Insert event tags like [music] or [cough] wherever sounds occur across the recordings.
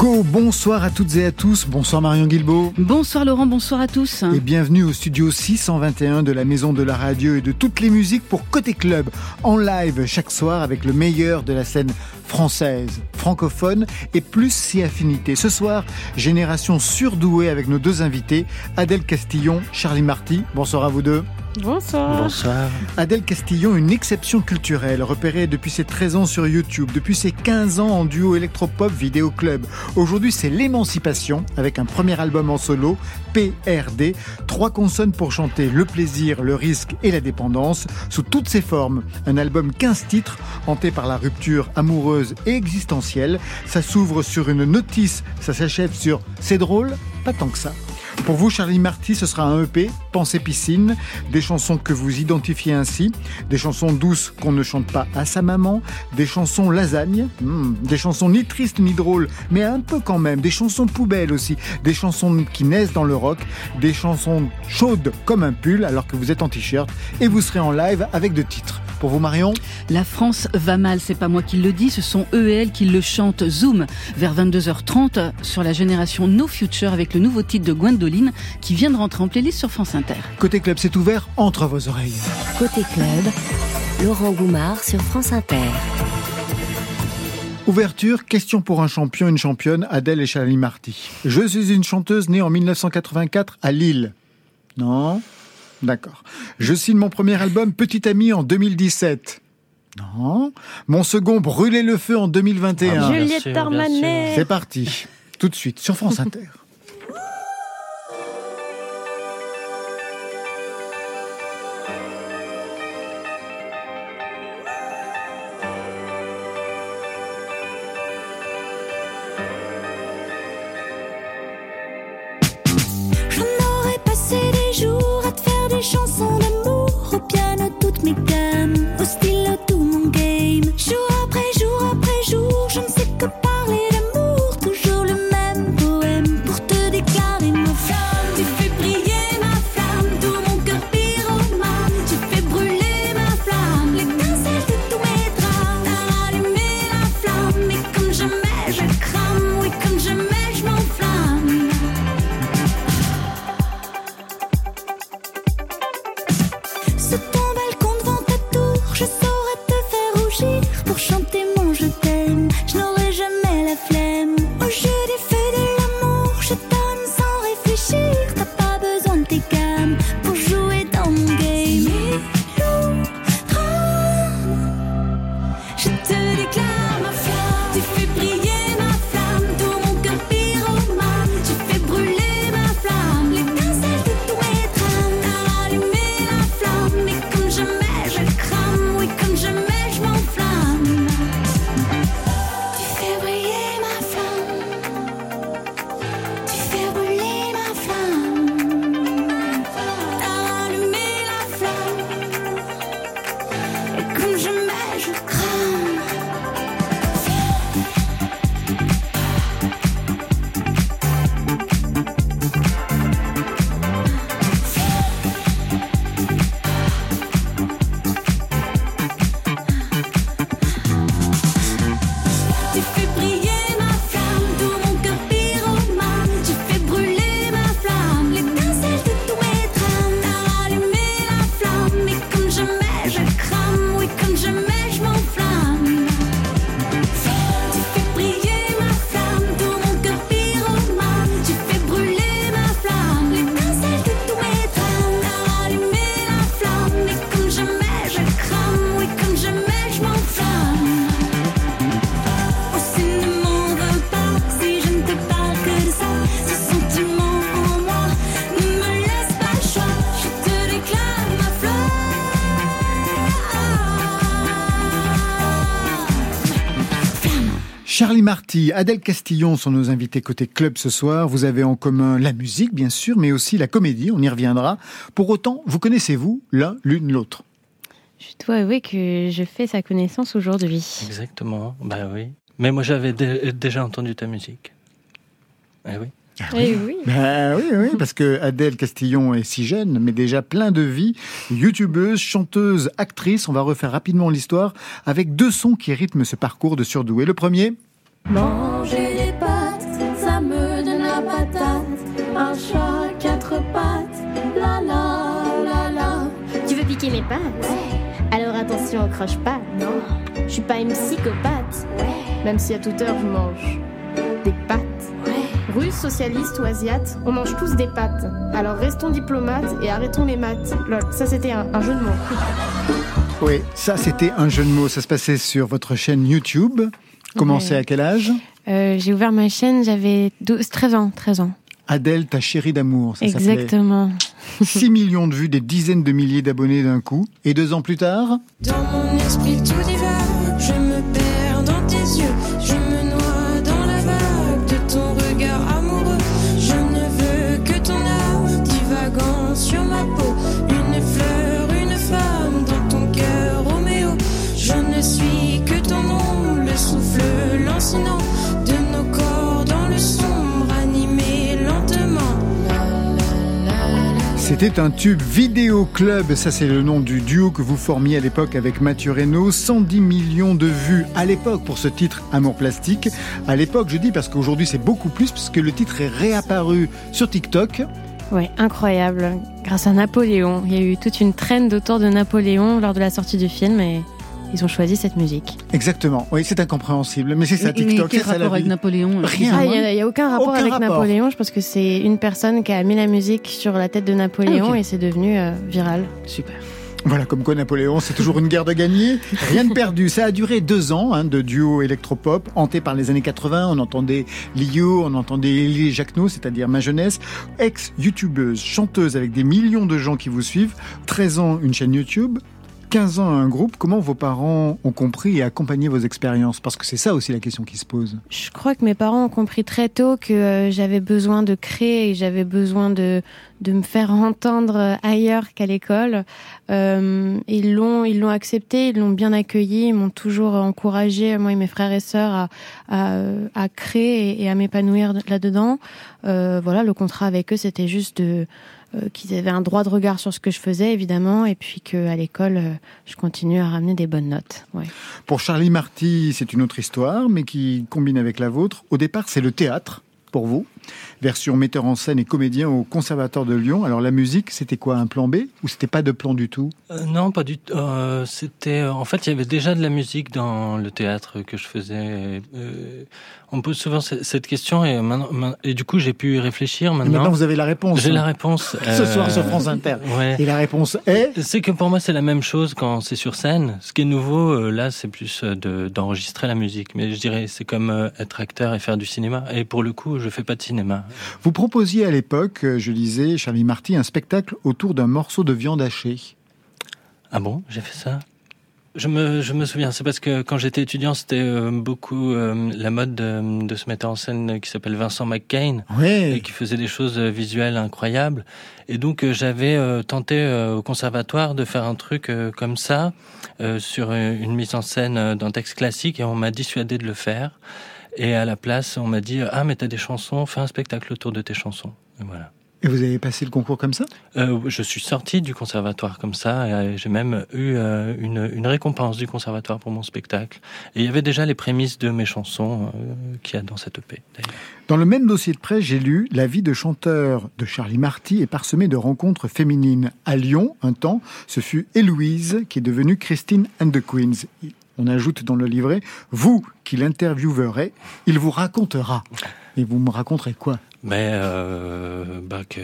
Go. Bonsoir à toutes et à tous. Bonsoir Marion Guilbeault. Bonsoir Laurent, bonsoir à tous. Et bienvenue au studio 621 de la Maison de la Radio et de toutes les musiques pour Côté Club. En live chaque soir avec le meilleur de la scène française, francophone et plus si affinité. Ce soir, génération surdouée avec nos deux invités, Adèle Castillon, Charlie Marty. Bonsoir à vous deux. Bonsoir. Bonsoir. Adèle Castillon, une exception culturelle, repérée depuis ses 13 ans sur YouTube, depuis ses 15 ans en duo électropop vidéo club. Aujourd'hui, c'est l'émancipation avec un premier album en solo, PRD, trois consonnes pour chanter le plaisir, le risque et la dépendance sous toutes ses formes. Un album 15 titres, hanté par la rupture amoureuse et existentielle. Ça s'ouvre sur une notice, ça s'achève sur c'est drôle, pas tant que ça. Pour vous, Charlie Marty, ce sera un EP, Pensée Piscine, des chansons que vous identifiez ainsi, des chansons douces qu'on ne chante pas à sa maman, des chansons lasagne, hmm, des chansons ni tristes ni drôles, mais un peu quand même, des chansons poubelles aussi, des chansons qui naissent dans le rock, des chansons chaudes comme un pull alors que vous êtes en t-shirt, et vous serez en live avec deux titres. Pour vous, Marion La France va mal, c'est pas moi qui le dis, ce sont eux et elles qui le chantent. Zoom vers 22h30 sur la génération No Future avec le nouveau titre de Gwendoline qui vient de rentrer en playlist sur France Inter. Côté club, c'est ouvert entre vos oreilles. Côté club, Laurent Goumard sur France Inter. Ouverture, question pour un champion, une championne, Adèle et Charlie Marty. Je suis une chanteuse née en 1984 à Lille. Non? D'accord. Je signe mon premier album Petit Ami en 2017. Non. Mon second Brûler le feu en 2021. Ah, Juliette Armanet. C'est parti. Tout de suite sur France Inter. Marty, Adèle Castillon sont nos invités côté club ce soir. Vous avez en commun la musique, bien sûr, mais aussi la comédie, on y reviendra. Pour autant, vous connaissez-vous l'un l'une l'autre? Je dois avouer que je fais sa connaissance aujourd'hui. Exactement, bah oui. Mais moi j'avais dé- déjà entendu ta musique. Eh oui. Eh oui. Ben oui, oui, parce que Adèle Castillon est si jeune, mais déjà plein de vie. Youtubeuse, chanteuse, actrice. On va refaire rapidement l'histoire avec deux sons qui rythment ce parcours de surdoué. Le premier, Manger des pâtes, ça me donne la patate. Un chat, quatre pattes, la la la la. Tu veux piquer mes pattes Alors attention, croche pas. Non. Je suis pas une psychopathe. Même si à toute heure je mange des pâtes. Russe, socialiste ou asiate, on mange tous des pâtes. Alors restons diplomates et arrêtons les maths. Lol, ça c'était un, un jeu de mots. oui, ça c'était un jeu de mots. Ça se passait sur votre chaîne YouTube. Commencé Ouais. à quel âge Euh, J'ai ouvert ma chaîne, j'avais 12, 13 ans. 13 ans. Adèle, ta chérie d'amour. Ça. Exactement. [laughs] 6 millions de vues, des dizaines de milliers d'abonnés d'un coup. Et deux ans plus tard, Dans mon esprit tout divague, C'était un tube Vidéo Club, ça c'est le nom du duo que vous formiez à l'époque avec Mathieu Reynaud. 110 millions de vues à l'époque pour ce titre Amour plastique. À l'époque, je dis parce qu'aujourd'hui c'est beaucoup plus puisque le titre est réapparu sur TikTok. Ouais, incroyable. Grâce à Napoléon. Il y a eu toute une traîne autour de Napoléon lors de la sortie du film et ils ont choisi cette musique. Exactement. Oui, c'est incompréhensible, mais c'est ça TikTok, mais quel c'est ça la rapport avec. Napoléon Rien. Ah, il n'y a, aucun rapport Aucun avec rapport. Napoléon. Je pense que c'est une personne qui a mis la musique sur la tête de Napoléon Ah, et c'est devenu euh, viral. Super. Voilà, comme quoi Napoléon, c'est toujours une guerre de gagner. Rien de perdu. Ça a duré deux ans hein, de duo électropop, hanté par les années 80. On entendait Lio, on entendait Elie Jacquenot, c'est-à-dire ma jeunesse. Ex-youtubeuse, chanteuse avec des millions de gens qui vous suivent. 13 ans, une chaîne YouTube. 15 ans, un groupe. Comment vos parents ont compris et accompagné vos expériences? Parce que c'est ça aussi la question qui se pose. Je crois que mes parents ont compris très tôt que euh, j'avais besoin de créer et j'avais besoin de, de me faire entendre euh, ailleurs qu'à l'école. Euh, ils l'ont ils l'ont accepté, ils l'ont bien accueilli, ils m'ont toujours encouragé, moi et mes frères et sœurs, à, à, à créer et, à m'épanouir là-dedans. Euh, voilà, le contrat avec eux, c'était juste de qu'ils avaient un droit de regard sur ce que je faisais évidemment et puis que à l'école euh, je continue à ramener des bonnes notes. Pour Charlie Marty, c'est une autre histoire, mais qui combine avec la vôtre. Au départ, c'est le théâtre, pour vous. Version metteur en scène et comédien au Conservatoire de Lyon. Alors la musique, c'était quoi Un plan B Ou c'était pas de plan du tout? Euh, non, pas du tout. Euh, c'était, en fait, il y avait déjà de la musique dans le théâtre que je faisais. Euh, on me pose souvent ce- cette question et, maintenant, ma- et du coup, j'ai pu y réfléchir maintenant. maintenant, vous avez la réponse. J'ai la réponse. [laughs] Ce euh, soir sur France Inter. Ouais. Et la réponse est C'est que pour moi, c'est la même chose quand c'est sur scène. Ce qui est nouveau, euh, là, c'est plus euh, de, d'enregistrer la musique. Mais je dirais, c'est comme euh, être acteur et faire du cinéma. Et pour le coup, je fais pas de cinéma. Vous proposiez à l'époque, euh, je lisais, Charlie Marty, un spectacle autour d'un morceau de viande hachée. Ah bon, j'ai fait ça? Je me, je me souviens, c'est parce que quand j'étais étudiant, c'était euh, beaucoup euh, la mode de, de ce metteur en scène qui s'appelle Vincent McCain. et qui faisait des choses visuelles incroyables. Et donc euh, j'avais tenté au conservatoire de faire un truc comme ça sur une mise en scène d'un texte classique et on m'a dissuadé de le faire. Et à la place, on m'a dit ah mais t'as des chansons, fais un spectacle autour de tes chansons. Et voilà. Et vous avez passé le concours comme ça? Euh, je suis sorti du conservatoire comme ça et euh, j'ai même eu euh, une, une récompense du conservatoire pour mon spectacle. Et il y avait déjà les prémices de mes chansons euh, qu'il y a dans cette EP. Dans le même dossier de presse, j'ai lu La vie de chanteur de Charlie Marty est parsemée de rencontres féminines. À Lyon, un temps, ce fut Héloïse qui est devenue Christine and the Queens. On ajoute dans le livret, vous qui l'interviewerez, il vous racontera. Et vous me raconterez quoi? Mais euh, bah que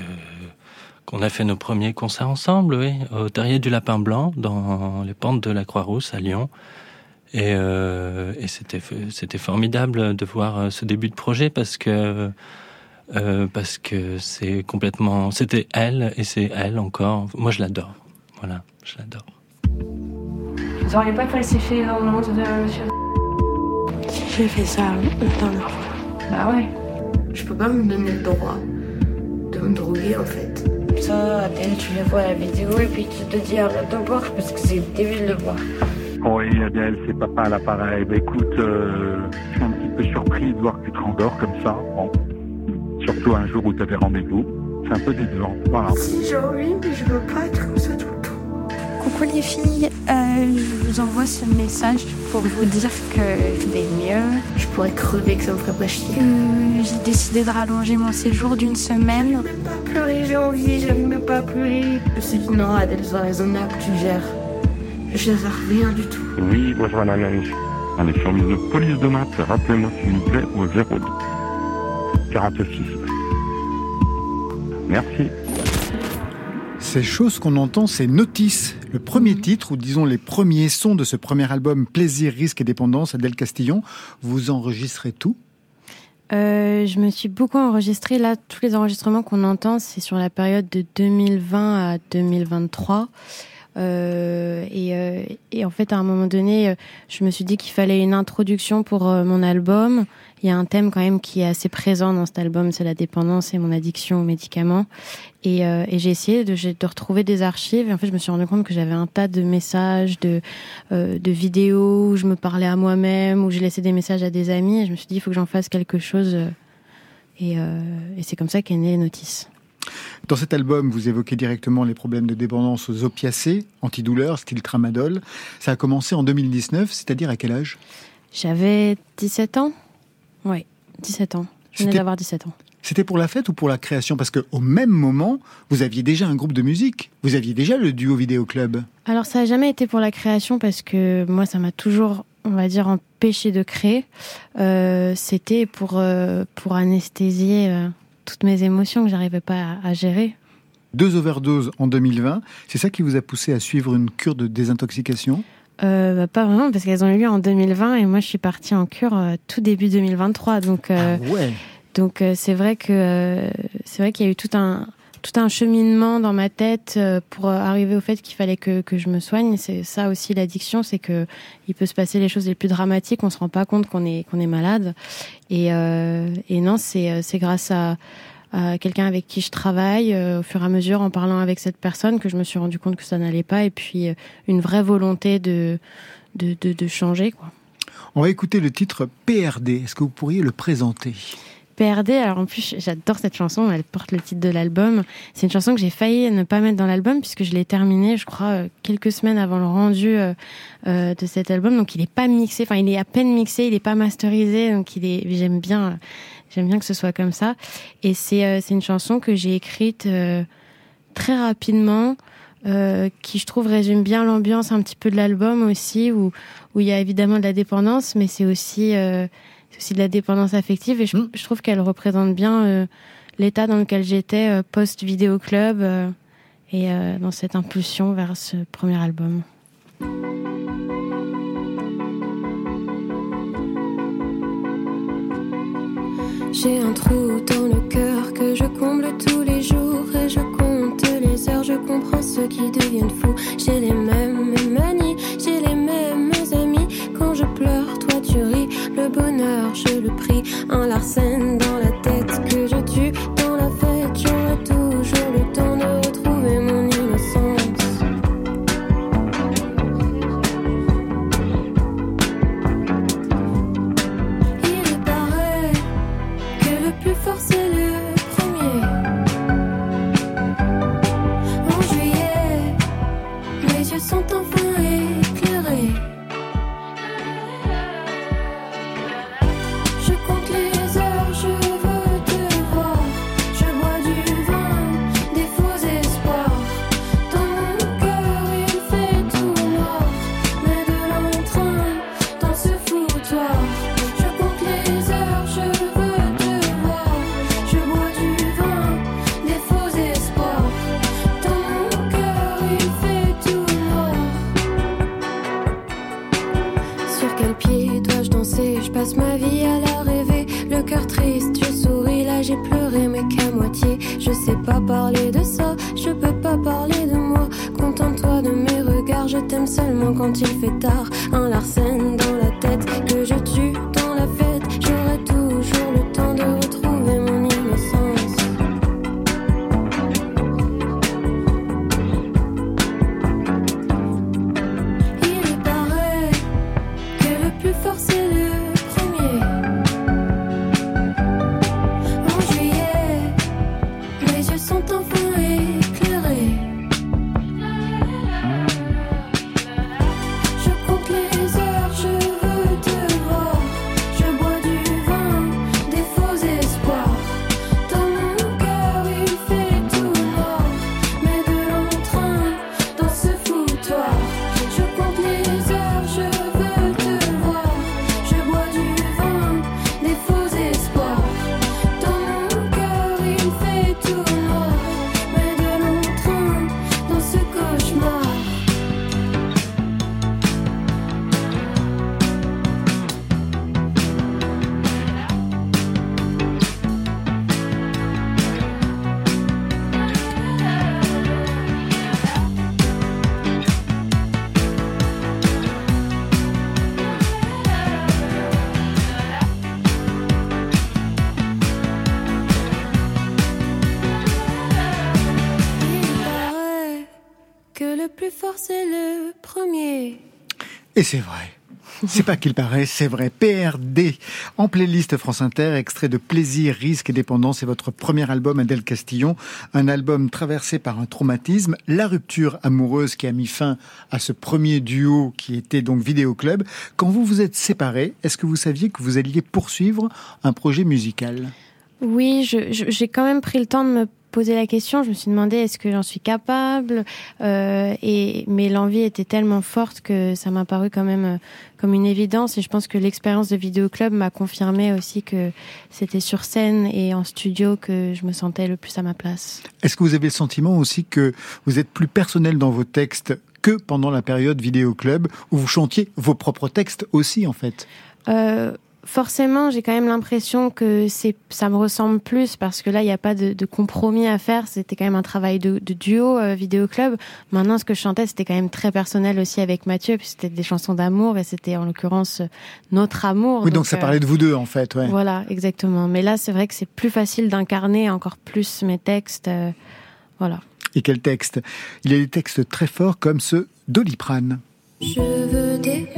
qu'on a fait nos premiers concerts ensemble, oui, au Terrier du Lapin Blanc, dans les pentes de la Croix-Rousse à Lyon. Et, euh, c'était c'était formidable de voir euh, ce début de projet parce que parce que c'est complètement c'était elle et c'est elle encore. Moi je l'adore, voilà, je l'adore. Vous auriez pas falsifié dans le nom de monsieur J'ai fait ça la dernière fois. Bah ouais. Je peux pas me donner le droit de me droguer en fait. Ça, Adèle, tu les vois à la vidéo et puis tu te dis arrête de boire parce que c'est débile de boire. Oui, Adèle, c'est papa à l'appareil. Bah écoute, euh, je suis un petit peu surpris de voir que tu te rendors comme ça. Bon. surtout un jour où tu avais rendez-vous. C'est un peu décevant. Voilà. Si j'ai envie, mais je veux pas être comme ça tout le temps. Coucou les filles, euh, je vous envoie ce message pour vous dire que je vais mieux, Je pourrais crever, que ça me ferait pas chier. j'ai décidé de rallonger mon séjour d'une semaine. Pas pleurer, j'ai envie, j'aime même pas pleurer. Je me suis dit, non, Adèle, sois raisonnable, tu gères. Je gère rien du tout. Oui, bonjour la nanny. Allez, service de police de maths, rappelez-moi s'il vous plaît au 02 46. Merci. Ces choses qu'on entend, c'est Notice, le premier titre, ou disons les premiers sons de ce premier album Plaisir, risque et dépendance, Adèle Castillon. Vous enregistrez tout? Euh, je me suis beaucoup enregistrée. Là, tous les enregistrements qu'on entend, c'est sur la période de 2020 à 2023. Euh, et, euh, et en fait, à un moment donné, euh, je me suis dit qu'il fallait une introduction pour mon album. Il y a un thème quand même qui est assez présent dans cet album, c'est la dépendance et mon addiction aux médicaments. Et, j'ai essayé de, retrouver des archives. Et en fait, je me suis rendu compte que j'avais un tas de messages, de, vidéos où je me parlais à moi-même, où je laissais des messages à des amis. Et je me suis dit, il faut que j'en fasse quelque chose. Et, et c'est comme ça qu'est né Notice. Dans cet album, vous évoquez directement les problèmes de dépendance aux opiacés, antidouleurs, style tramadol. Ça a commencé en 2019, c'est-à-dire à quel âge? J'avais 17 ans Oui, 17 ans. Je venais d'avoir 17 ans. C'était pour la fête ou pour la création? Parce qu'au même moment, vous aviez déjà un groupe de musique. Vous aviez déjà le duo vidéo club. Alors ça n'a jamais été pour la création parce que moi ça m'a toujours, on va dire, empêché de créer. Euh, C'était pour, euh, pour anesthésier euh, toutes mes émotions que j'arrivais pas à, à gérer. Deux overdoses en 2020. C'est ça qui vous a poussé à suivre une cure de désintoxication? Euh, bah, pas vraiment parce qu'elles ont eu lieu en 2020 et moi je suis partie en cure euh, tout début 2023. Donc euh, Ouais. Donc c'est vrai que c'est vrai qu'il y a eu tout un tout un cheminement dans ma tête euh, pour euh, arriver au fait qu'il fallait que, que je me soigne. C'est ça aussi l'addiction, c'est que il peut se passer les choses les plus dramatiques, on se rend pas compte qu'on est qu'on est malade. Et, euh, non, c'est c'est grâce à, à quelqu'un avec qui je travaille, au fur et à mesure en parlant avec cette personne, que je me suis rendu compte que ça n'allait pas, et puis une vraie volonté de de, de, de changer quoi. On va écouter le titre PRD. Est-ce que vous pourriez le présenter? PRD, alors en plus j'adore cette chanson, elle porte le titre de l'album. C'est une chanson que j'ai failli ne pas mettre dans l'album puisque je l'ai terminée, je crois, euh, quelques semaines avant le rendu euh, euh, de cet album. Donc il est pas mixé, enfin il est à peine mixé, il est pas masterisé, donc il est. J'aime bien, j'aime bien que ce soit comme ça. Et c'est c'est une chanson que j'ai écrite très rapidement. euh, qui je trouve résume bien l'ambiance un petit peu de l'album aussi où où il y a évidemment de la dépendance mais c'est aussi euh, c'est aussi de la dépendance affective et je, je trouve qu'elle représente bien euh, l'état dans lequel j'étais euh, post vidéo club euh, et euh, dans cette impulsion vers ce premier album. J'ai un trou dans le cœur que je comble tous les jours et je compte les heures, je comprends ceux qui deviennent fous. J'ai les mêmes manies, j'ai les mêmes Quand je pleure, toi tu ris. Le bonheur, je le prie. Un larcène dans la tête que je tue. Dans la fête, c'est le premier. Et c'est vrai. C'est pas qu'il paraît, c'est vrai. PRD, en playlist France Inter, extrait de Plaisir, Risque et Dépendance, c'est votre premier album Adèle Castillon, un album traversé par un traumatisme, la rupture amoureuse qui a mis fin à ce premier duo qui était donc Vidéo Club. Quand vous vous êtes séparés, est-ce que vous saviez que vous alliez poursuivre un projet musical? Oui, j'ai quand même pris le temps de me poser la question. Je me suis demandé est-ce que j'en suis capable. Euh, et mais l'envie était tellement forte que ça m'a paru quand même euh, comme une évidence. Et je pense que l'expérience de Vidéo Club m'a confirmé aussi que c'était sur scène et en studio que je me sentais le plus à ma place. Est-ce que vous avez le sentiment aussi que vous êtes plus personnel dans vos textes que pendant la période Vidéo Club où vous chantiez vos propres textes aussi en fait? Euh, forcément, j'ai quand même l'impression que c'est, ça me ressemble plus parce que là, il n'y a pas de, de compromis à faire. C'était quand même un travail de, de duo, euh, vidéo club. Maintenant, ce que je chantais, c'était quand même très personnel aussi avec Mathieu, puis c'était des chansons d'amour et c'était en l'occurrence notre amour. Oui, donc, ça euh, parlait de vous deux en fait. Ouais. Voilà, exactement. Mais là, c'est vrai que c'est plus facile d'incarner encore plus mes textes. euh, voilà. Et quel texte? Il y a des textes très forts comme ce d'Oliprane. Je veux des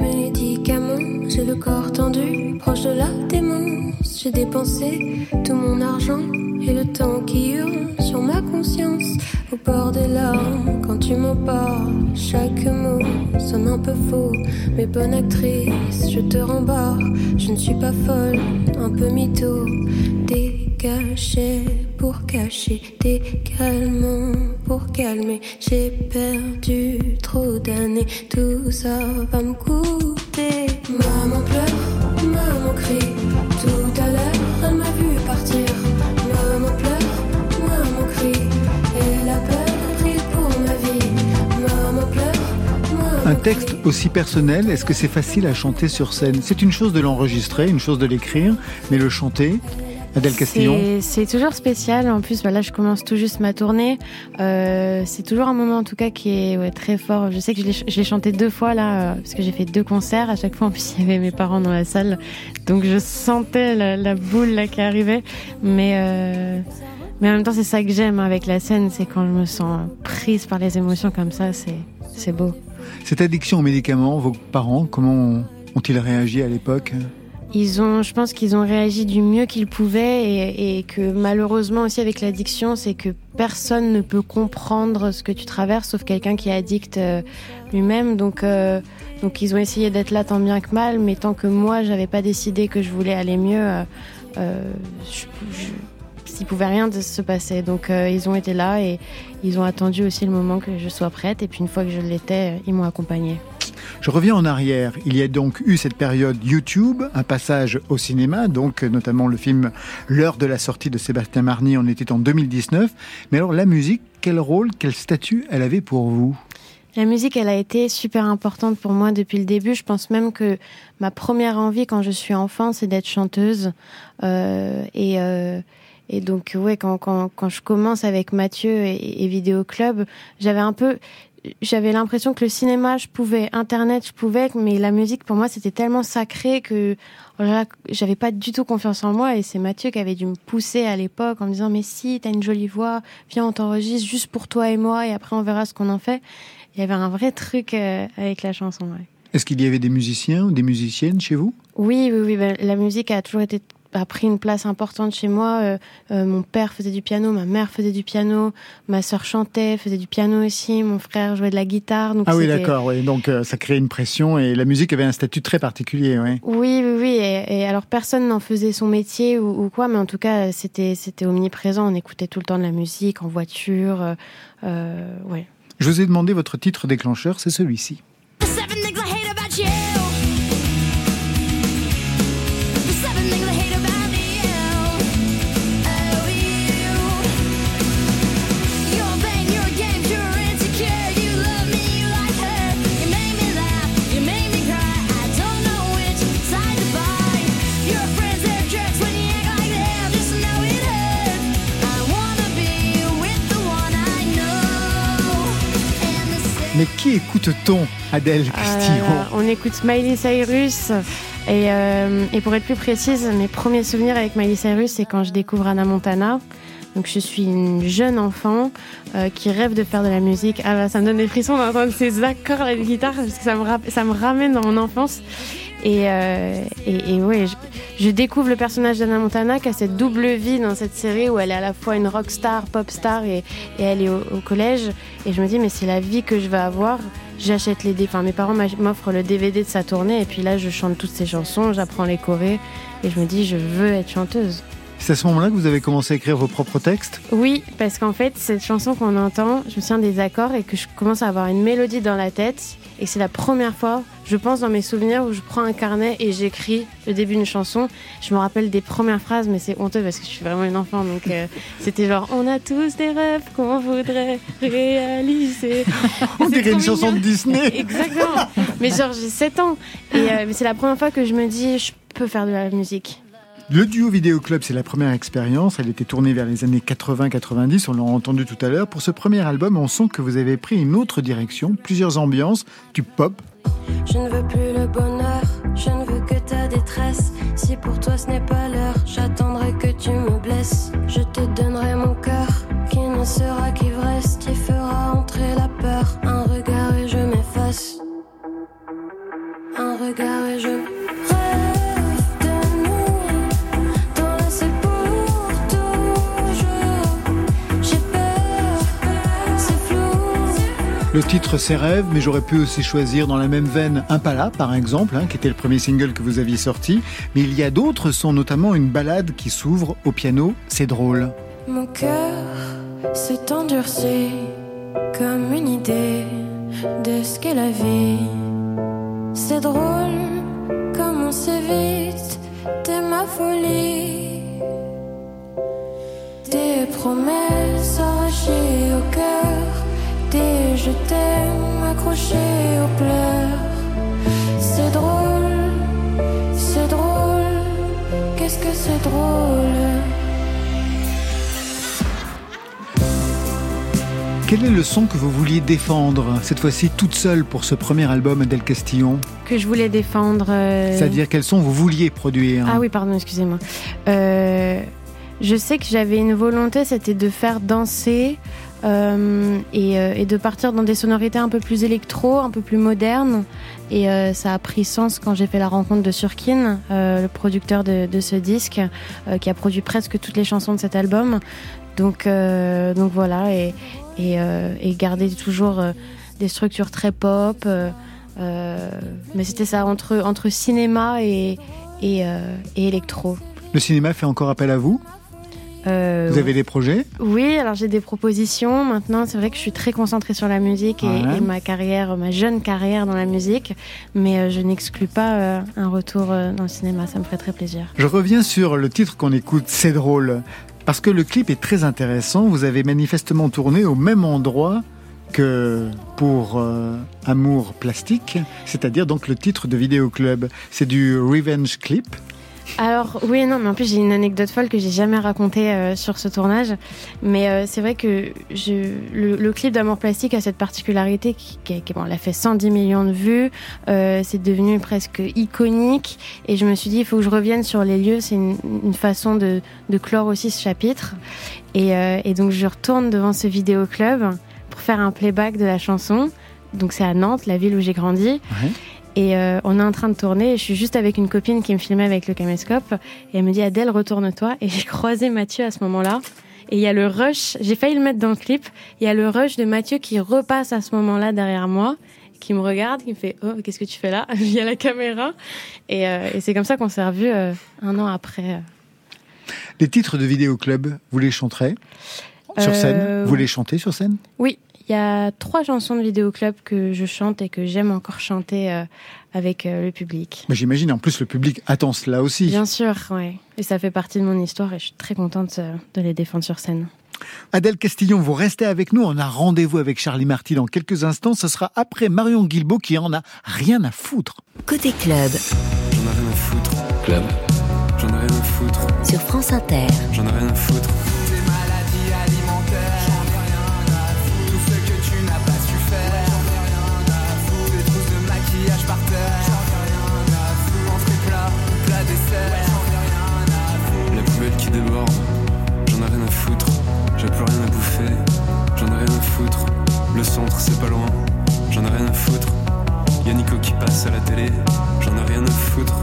j'ai le corps tendu, proche de la démence. J'ai dépensé tout mon argent et le temps qui hurle sur ma conscience. Au bord des larmes, quand tu m'en parles, chaque mot sonne un peu faux. Mais bonne actrice, je te rembarre, je ne suis pas folle, un peu mytho. Dégagé pour cacher, des calmants pour calmer. J'ai perdu trop d'années, tout ça va me coûter. Maman pleure, maman crie. Tout à l'heure, elle m'a vu partir. Maman pleure, maman crie. Et la peur brille pour ma vie. Maman pleure, maman Un texte aussi personnel, est-ce que c'est facile à chanter sur scène? C'est une chose de l'enregistrer, une chose de l'écrire, mais le chanter, Adèle Castillon C'est- toujours spécial. En plus, voilà, je commence tout juste ma tournée. Euh, c'est toujours un moment, en tout cas, qui est ouais, très fort. Je sais que je l'ai chanté deux fois là, euh, parce que j'ai fait deux concerts. À chaque fois, en plus, [laughs] il y avait mes parents dans la salle, donc je sentais la, la boule là qui arrivait. Mais euh, mais en même temps, c'est ça que j'aime avec la scène, c'est quand je me sens prise par les émotions comme ça. C'est c'est beau. Cette addiction aux médicaments, vos parents, comment ont-ils réagi à l'époque? Ils ont, je pense qu'ils ont réagi du mieux qu'ils pouvaient et, que malheureusement aussi avec l'addiction, c'est que personne ne peut comprendre ce que tu traverses sauf quelqu'un qui est addict euh, lui-même. Donc, euh, donc ils ont essayé d'être là tant bien que mal, mais tant que moi j'avais pas décidé que je voulais aller mieux, euh, euh, je, pouvait rien de se passer. Donc ils ont été là et ils ont attendu aussi le moment que je sois prête. Et puis une fois que je l'étais, ils m'ont accompagnée. Je reviens en arrière. Il y a donc eu cette période YouTube, un passage au cinéma, donc euh, notamment le film L'heure de la sortie de Sébastien Marny, on était en 2019. Mais alors la musique, quel rôle, quel statut elle avait pour vous? La musique, elle a été super importante pour moi depuis le début. Je pense même que ma première envie quand je suis enfant, c'est d'être chanteuse. Euh, et, euh, et donc, ouais, quand, quand, quand je commence avec Mathieu et, et Vidéo Club, j'avais un peu, j'avais l'impression que le cinéma, je pouvais, Internet, je pouvais, mais la musique, pour moi, c'était tellement sacré que oh j'avais pas du tout confiance en moi. Et c'est Mathieu qui avait dû me pousser à l'époque en me disant, mais si, t'as une jolie voix, viens, on t'enregistre juste pour toi et moi, et après, on verra ce qu'on en fait. Il y avait un vrai truc euh, avec la chanson. Ouais. Est-ce qu'il y avait des musiciens ou des musiciennes chez vous? Oui, oui, oui. ben, la musique a toujours été a pris une place importante chez moi. Euh, euh, mon père faisait du piano, ma mère faisait du piano, ma sœur chantait, faisait du piano aussi, mon frère jouait de la guitare. Donc Ah oui, d'accord. Oui. Donc euh, ça créait une pression et la musique avait un statut très particulier. Oui. Oui, oui, oui. Et, et alors personne n'en faisait son métier ou, ou quoi, mais en tout cas c'était c'était omniprésent. On écoutait tout le temps de la musique en voiture. Ouais. Je vous ai demandé votre titre déclencheur, c'est celui-ci. Mais qui écoute-t-on, Adèle Ah Castillo là, on écoute Miley Cyrus. Et, euh, et pour être plus précise, mes premiers souvenirs avec Miley Cyrus, c'est quand je découvre Anna Montana. Donc je suis une jeune enfant euh, qui rêve de faire de la musique. Ah là, ça me donne des frissons d'entendre ces accords à la guitare parce que ça me, rapp- ça me ramène dans mon enfance. Et, euh, et, et ouais, je, je découvre le personnage d'Anna Montana qui a cette double vie dans cette série où elle est à la fois une rock star, pop star et, et elle est au, au collège. Et je me dis, mais c'est la vie que je vais avoir. J'achète les enfin mes parents m'offrent le DVD de sa tournée et puis là je chante toutes ces chansons, j'apprends les chorés et je me dis je veux être chanteuse. C'est à ce moment-là que vous avez commencé à écrire vos propres textes Oui, parce qu'en fait cette chanson qu'on entend, je me souviens des accords et que je commence à avoir une mélodie dans la tête et c'est la première fois, je pense dans mes souvenirs où je prends un carnet et j'écris le début d'une chanson. Je me rappelle des premières phrases mais c'est honteux parce que je suis vraiment une enfant donc euh, [laughs] c'était genre on a tous des rêves qu'on voudrait réaliser. [laughs] On dirait une chanson de. Disney [laughs] Exactement. Mais genre, j'ai 7 ans. Et euh, c'est la première fois que je me dis, je peux faire de la musique. Le duo Vidéo Club, c'est la première expérience. Elle était tournée vers les années 80-90, on l'a entendu tout à l'heure. Pour ce premier album, on sent que vous avez pris une autre direction, plusieurs ambiances, du pop, Je ne veux plus le bonheur, je ne veux que ta détresse. Si pour toi ce n'est pas l'heure, j'attendrai que tu me blesses. Je te donnerai mon cœur, qui ne sera qu'ivresse. Tu feras entrer la peur. Un regard et je m'efface. Un regard et je Le titre C'est Rêve, mais j'aurais pu aussi choisir dans la même veine Impala, par exemple, hein, qui était le premier single que vous aviez sorti. Mais il y a d'autres sons, notamment une balade qui s'ouvre au piano. C'est drôle. Mon cœur s'est endurci comme une idée de ce qu'est la vie. C'est drôle comme on s'évite de ma folie. Des promesses arrachées au cœur, je t'aime accrochés aux pleurs. C'est drôle, c'est drôle, qu'est-ce que c'est drôle? Quel est le son que vous vouliez défendre, cette fois-ci toute seule pour ce premier album Adèle Castillon Que je voulais défendre. euh, C'est-à-dire quel son vous vouliez produire? Ah oui, pardon, excusez-moi. Euh, je sais que j'avais une volonté, c'était de faire danser euh, et, euh, et de partir dans des sonorités un peu plus électro, un peu plus modernes. Et euh, ça a pris sens quand j'ai fait la rencontre de Surkin, le producteur de, ce disque, qui a produit presque toutes les chansons de cet album. Donc, voilà, et, garder toujours des structures très pop. mais c'était ça, entre, cinéma et électro. Le cinéma fait encore appel à vous? Euh, Vous avez des projets Oui, alors j'ai des propositions. Maintenant, c'est vrai que je suis très concentrée sur la musique et, Ouais. et ma carrière, ma jeune carrière dans la musique, mais euh, je n'exclus pas euh, un retour dans le cinéma. Ça me ferait très plaisir. Je reviens sur le titre qu'on écoute, C'est drôle. Parce que le clip est très intéressant. Vous avez manifestement tourné au même endroit que pour euh, Amour plastique, c'est-à-dire donc le titre de Vidéo Club. C'est du revenge clip. Alors oui, non, mais en plus j'ai une anecdote folle que j'ai jamais racontée euh, sur ce tournage. Mais euh, c'est vrai que je, le, le clip d'Amour Plastique a cette particularité qui, qui, bon, elle a fait 110 millions de vues. Euh, c'est devenu presque iconique. Et je me suis dit, il faut que je revienne sur les lieux. C'est une, une façon de, de clore aussi ce chapitre. Et, euh, et donc je retourne devant ce vidéoclub pour faire un playback de la chanson. Donc c'est à Nantes, la ville où j'ai grandi. Et euh, on est en train de tourner. Et je suis juste avec une copine qui me filmait avec le caméscope. Et elle me dit Adèle retourne-toi. Et [laughs] j'ai croisé Mathieu à ce moment-là. Et il y a le rush, j'ai failli le mettre dans le clip, il y a le rush de Mathieu qui repasse à ce moment-là derrière moi qui me regarde, qui me fait oh qu'est-ce que tu fais là? [laughs] Il y a la caméra. Et, euh, et c'est comme ça qu'on s'est revus euh, un an après. Les titres de Vidéo Club, vous les chanterez sur scène? Vous les chantez sur scène? Oui, il y a trois chansons de vidéoclub que je chante et que j'aime encore chanter euh, avec euh, le public. Mais J'imagine en plus le public attend cela aussi. Bien sûr, ouais. Et ça fait partie de mon histoire et je suis très contente euh, de les défendre sur scène. Adèle Castillon, vous restez avec nous. On a rendez-vous avec Charlie Marty dans quelques instants. Ce sera après Marion Guilbault qui en a rien à foutre. Côté club, J'en ai rien à foutre. Club. J'en ai rien à foutre. sur France Inter. J'en ai rien à foutre. Rien à bouffer, j'en ai rien à foutre. Le centre c'est pas loin, j'en ai rien à foutre. Y'a Nico qui passe à la télé, j'en ai rien à foutre.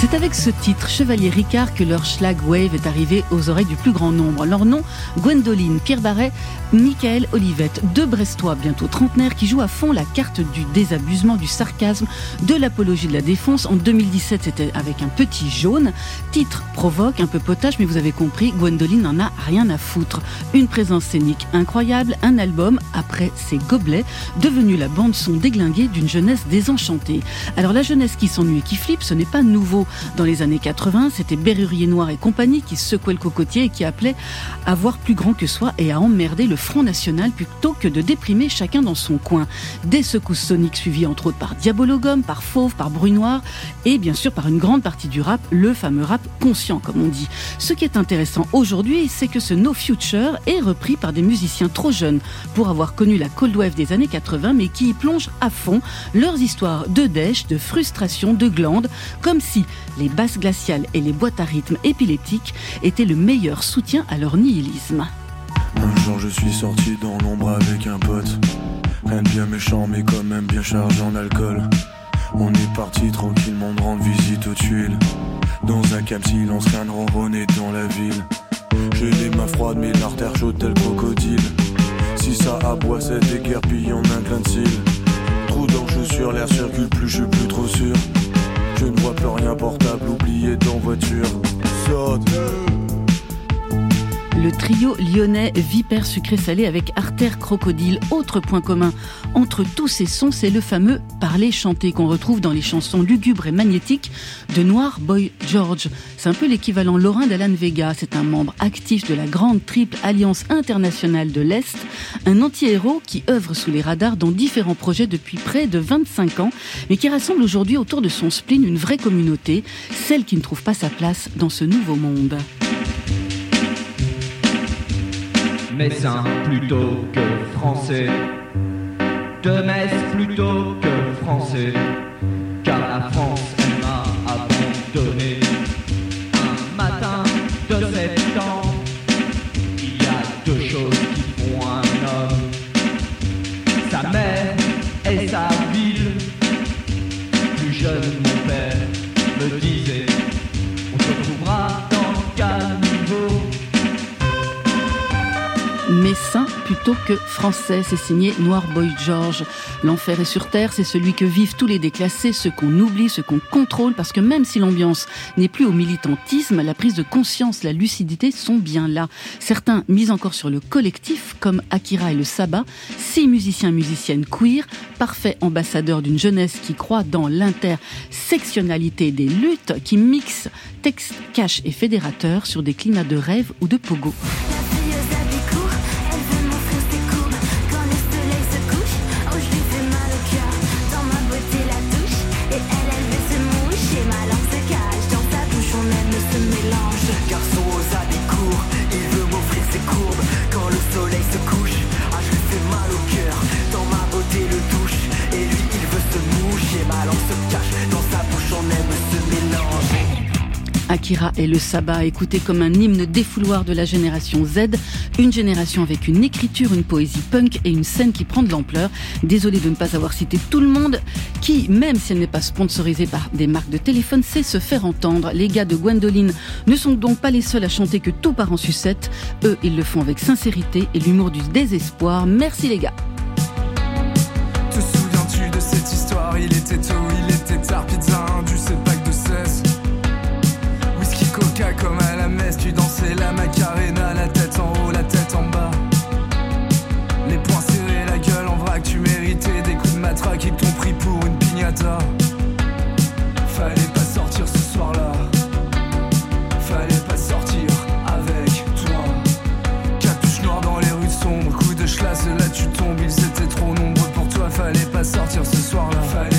C'est avec ce titre, Chevalier Ricard, que leur schlag wave est arrivé aux oreilles du plus grand nombre. Leur nom, Gwendoline, Pierre Barret, Michael Olivette, deux Brestois bientôt trentenaires qui jouent à fond la carte du désabusement, du sarcasme, de l'apologie de la défense. En 2017, c'était avec un petit jaune. Titre provoque, un peu potage, mais vous avez compris, Gwendoline n'en a rien à foutre. Une présence scénique incroyable, un album après ses gobelets, devenu la bande son déglinguée d'une jeunesse désenchantée. Alors la jeunesse qui s'ennuie et qui flippe, ce n'est pas nouveau. Dans les années 80, c'était Berrurier Noir et compagnie qui secouaient le cocotier et qui appelaient à voir plus grand que soi et à emmerder le Front National plutôt que de déprimer chacun dans son coin. Des secousses soniques suivies entre autres par Diabologum, par Fauve, par Bruit Noir et bien sûr par une grande partie du rap, le fameux rap conscient comme on dit. Ce qui est intéressant aujourd'hui, c'est que ce No Future est repris par des musiciens trop jeunes pour avoir connu la cold wave des années 80 mais qui y plongent à fond leurs histoires de dèche, de frustration, de glandes, comme si les basses glaciales et les boîtes à rythme épileptiques étaient le meilleur soutien à leur nihilisme. Un jour je suis sorti dans l'ombre avec un pote. Un bien méchant mais quand même bien chargé en alcool. On est parti tranquillement de rendre visite aux tuiles. Dans un calme silence qu'un ronronné dans la ville. J'ai les mains froides mais l'artère chaude tel crocodile. Si ça aboie c'est déguerpille en un clin de cils. Trou dans chaussures, l'air circule plus, je suis plus trop sûr. Je ne vois plus rien portable, oublié dans voiture. Le trio lyonnais Vipère sucré salé avec artère crocodile. Autre point commun entre tous ces sons, c'est le fameux parler chanté qu'on retrouve dans les chansons lugubres et magnétiques de Noir Boy George. C'est un peu l'équivalent lorrain d'Alan Vega. C'est un membre actif de la grande triple alliance internationale de l'Est, un anti-héros qui œuvre sous les radars dans différents projets depuis près de 25 ans, mais qui rassemble aujourd'hui autour de son spleen une vraie communauté, celle qui ne trouve pas sa place dans ce nouveau monde. Messin plutôt que français, de Metz plutôt que français, car la France plutôt que français, c'est signé Noir Boy George. L'enfer est sur terre, c'est celui que vivent tous les déclassés, ceux qu'on oublie, ceux qu'on contrôle, parce que même si l'ambiance n'est plus au militantisme, la prise de conscience, la lucidité sont bien là. Certains mis encore sur le collectif, comme Akira et le Sabbat, six musiciens musiciennes queer, parfaits ambassadeurs d'une jeunesse qui croit dans l'intersectionnalité des luttes, qui mixent texte, cash et fédérateur sur des climats de rêve ou de pogo. Akira et le sabbat, écoutés comme un hymne défouloir de la génération Z, une génération avec une écriture, une poésie punk et une scène qui prend de l'ampleur. Désolé de ne pas avoir cité tout le monde, qui, même si elle n'est pas sponsorisée par des marques de téléphone, sait se faire entendre. Les gars de Gwendoline ne sont donc pas les seuls à chanter que tout part en sucette. Eux, ils le font avec sincérité et l'humour du désespoir. Merci les gars. La tête en haut, la tête en bas. Les poings serrés, la gueule en vrac, tu méritais des coups de matraque, ils t'ont pris pour une pignata. Fallait pas sortir ce soir-là. Fallait pas sortir avec toi. Capuche noire dans les rues sombres, coup de schlass, là tu tombes, ils étaient trop nombreux pour toi. Fallait pas sortir ce soir-là. Fallait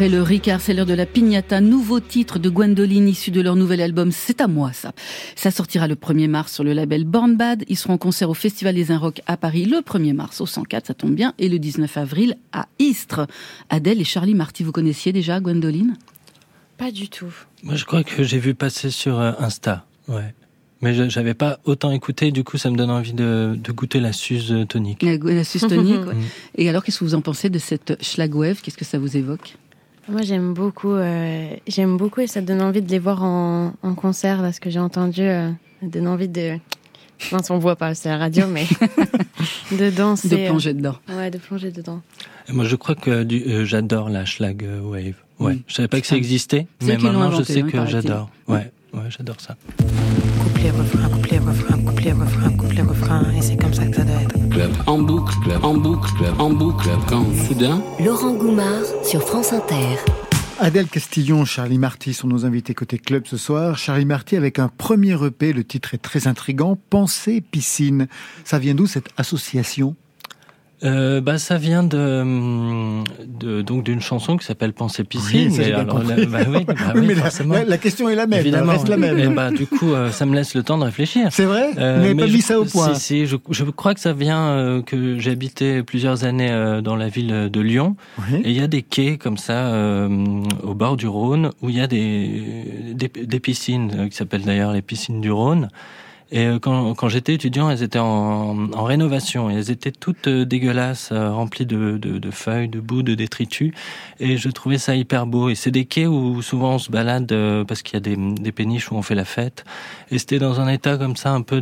Après le Ricard, c'est l'heure de la Pignata, nouveau titre de Gwendoline issu de leur nouvel album C'est à moi ça. Ça sortira le 1er mars sur le label Born Bad. Ils seront en concert au Festival des Rock à Paris le 1er mars au 104, ça tombe bien, et le 19 avril à Istres. Adèle et Charlie Marty, vous connaissiez déjà Gwendoline? Pas du tout. Moi, je crois que j'ai vu passer sur euh, Insta. Ouais. Mais je- j'avais pas autant écouté, du coup, ça me donne envie de, de goûter la suze tonique. La, la Suisse tonique, [laughs] ouais. Et alors, qu'est-ce que vous en pensez de cette Schlagwave? Qu'est-ce que ça vous évoque? Moi, j'aime beaucoup, euh, j'aime beaucoup et ça donne envie de les voir en, en concert. Là, ce que j'ai entendu, euh, ça donne envie de. Mince, on voit pas, c'est la radio, mais [laughs] de danser. De plonger euh, dedans. Ouais, de plonger dedans. Et moi, je crois que euh, j'adore la Schlag euh, Wave. Ouais. Mm. Je savais pas que ça existait, mais maintenant, je sais hein, que j'adore. Ouais, ouais, j'adore ça. Couplet, refrain, couplet, refrain, couplet, refrain, couplet, refrain, et c'est comme ça que ça doit être. Club en boucle, club en boucle, club en boucle, quand soudain. Laurent Goumard sur France Inter. Adèle Castillon, Charlie Marty sont nos invités côté club ce soir. Charlie Marty avec un premier EP, le titre est très intrigant, Pensée piscine. Ça vient d'où cette association? Euh, bah, ça vient de, de donc d'une chanson qui s'appelle Pensée piscine. Oui, alors, la- bah oui, [laughs] bah Oui, oui, mais la- question est la même, Évidemment. reste la même. Et bah, du coup, euh, ça me laisse le temps de réfléchir. C'est vrai Euh, mais pas je- mis ça au point Si, si, je, je crois que ça vient euh, que j'ai habité plusieurs années euh, dans la ville de Lyon. Et il y a des quais comme ça au bord du Rhône où il y a des, des, des piscines qui s'appellent d'ailleurs les piscines du Rhône. Et euh, quand, quand j'étais étudiant, elles étaient en, en rénovation elles étaient toutes euh, dégueulasses, euh, remplies de, de, de feuilles, de boue, de détritus. Et je trouvais ça hyper beau. Et c'est des quais où souvent on se balade parce qu'il y a des, des péniches où on fait la fête. Et c'était dans un état comme ça, un peu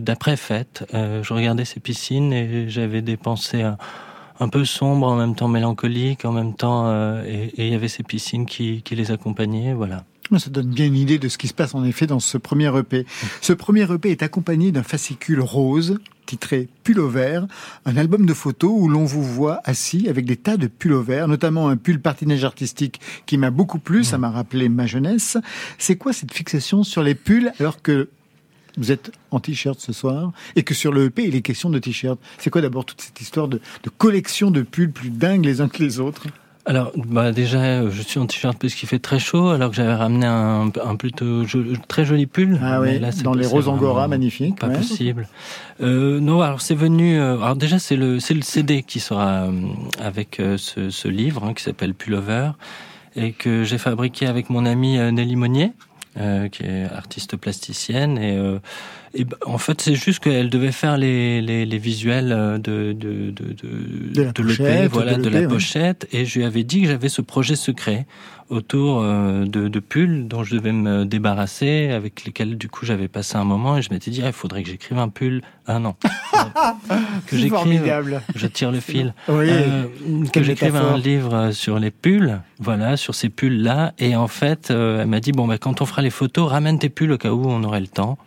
d'après-fête. Je regardais ces piscines et j'avais des pensées un, peu sombres, en même temps mélancoliques, en même temps... et et il y avait ces piscines qui, qui les accompagnaient, voilà. Ça donne bien une idée de ce qui se passe en effet dans ce premier EP. Ce premier EP est accompagné d'un fascicule rose titré Pull au vert, un album de photos où l'on vous voit assis avec des tas de vert, notamment un pull patinage artistique qui m'a beaucoup plu, ça m'a rappelé ma jeunesse. C'est quoi cette fixation sur les pulls alors que vous êtes en t-shirt ce soir et que sur le EP il est question de t-shirt? C'est quoi d'abord toute cette histoire de, de collection de pulls plus dingues les uns que les autres? Alors, bah déjà, euh, je suis en t-shirt parce qu'il fait très chaud, alors que j'avais ramené un, un plutôt jo- très joli pull. Ah oui, là, dans les roses angora, vraiment magnifiques. Pas ouais. possible. Euh, non, alors c'est venu. euh, alors déjà, c'est le c'est le CD qui sera euh, avec ce, ce livre hein, qui s'appelle Pullover et que j'ai fabriqué avec mon amie Nelly Monnier. euh, qui est artiste plasticienne et, euh, et bah, en fait c'est juste qu'elle devait faire les, les, les visuels euh, de de de de, De la pochette, voilà de la ouais. pochette. Et je lui avais dit que j'avais ce projet secret autour euh, de, de pulls dont je devais me débarrasser avec lesquels du coup j'avais passé un moment. Et je m'étais dit ah, il faudrait que j'écrive un pull ah non [laughs] que j'écrive formidable. je tire le fil. [laughs] Oui, Euh, que j'écrive un livre sur les pulls voilà sur ces pulls là et en fait euh, elle m'a dit bon bah quand on fera les photos ramène tes pulls au cas où on aurait le temps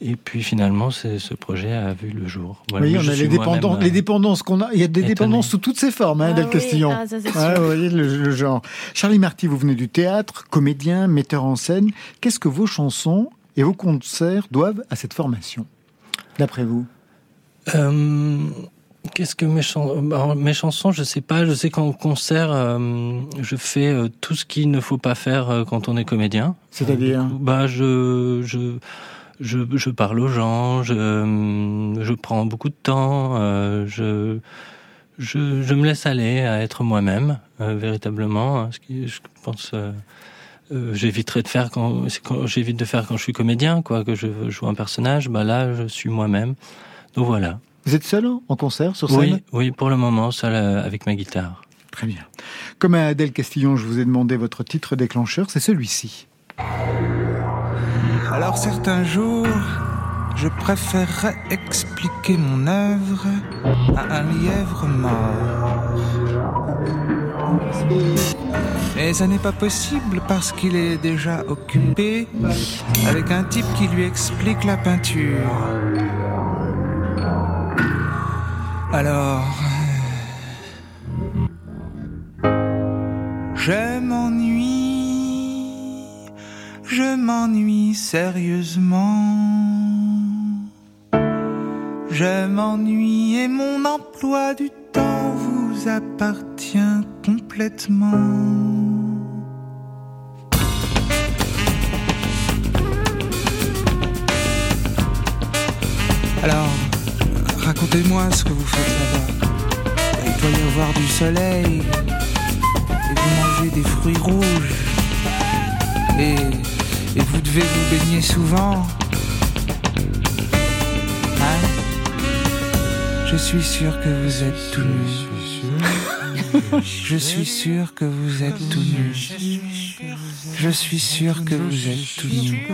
et puis finalement ce projet a vu le jour Voilà, oui, on a suis les, dépendants, moi-même, les euh, dépendances qu'on a. Il y a des étonné. dépendances sous toutes ces formes, hein, Ah Del oui, Castillon. ah, ça, sûr. vous voyez le, le genre. Charlie Marty, vous venez du théâtre, comédien, metteur en scène. Qu'est-ce que vos chansons et vos concerts doivent à cette formation, d'après vous? Euh, Qu'est-ce que mes, chan- alors, mes chansons, je sais pas. Je sais qu'en concert, euh, je fais euh, tout ce qu'il ne faut pas faire euh, quand on est comédien. C'est-à-dire? Euh, Bah, je, je, je, je parle aux gens. Je, je prends beaucoup de temps. euh, je, je, je me laisse aller à être moi-même, euh, véritablement. hein, ce qui, je pense, euh, euh, j'éviterai de faire quand, j'évite de faire quand je suis comédien, quoi, que je joue un personnage. Bah là, je suis moi-même. Donc voilà. Vous êtes seul en concert sur scène? Oui, oui, pour le moment, seul avec ma guitare. Très bien. Comme à Adèle Castillon, je vous ai demandé votre titre déclencheur, c'est celui-ci. Alors certains jours, je préférerais expliquer mon œuvre à un lièvre mort. Mais ça n'est pas possible parce qu'il est déjà occupé avec un type qui lui explique la peinture. Alors... Je m'ennuie, je m'ennuie sérieusement. Je m'ennuie et mon emploi du temps vous appartient complètement. Alors, racontez-moi ce que vous faites là-bas. Il doit y avoir du soleil. Et vous mangez des fruits rouges. Et, et vous devez vous baigner souvent. Hein? Je suis sûr que vous êtes tout nu. Je suis sûr que vous êtes tout nu. Je suis sûr que vous êtes tout nu.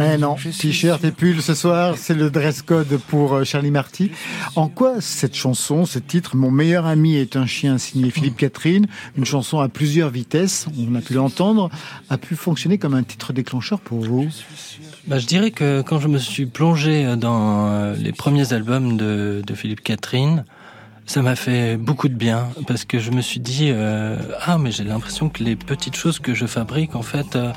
Eh non, t-shirt et pull ce soir, c'est le dress code pour euh, Charlie Marty. En quoi cette chanson, ce titre, Mon meilleur ami est un chien signé Philippe Catherine, une chanson à plusieurs vitesses, on a pu l'entendre, a pu fonctionner comme un titre déclencheur pour vous? Bah, je dirais que quand je me suis plongé dans euh, les premiers albums de, de Philippe Catherine, ça m'a fait beaucoup de bien parce que je me suis dit euh, ah mais j'ai l'impression que les petites choses que je fabrique en fait euh,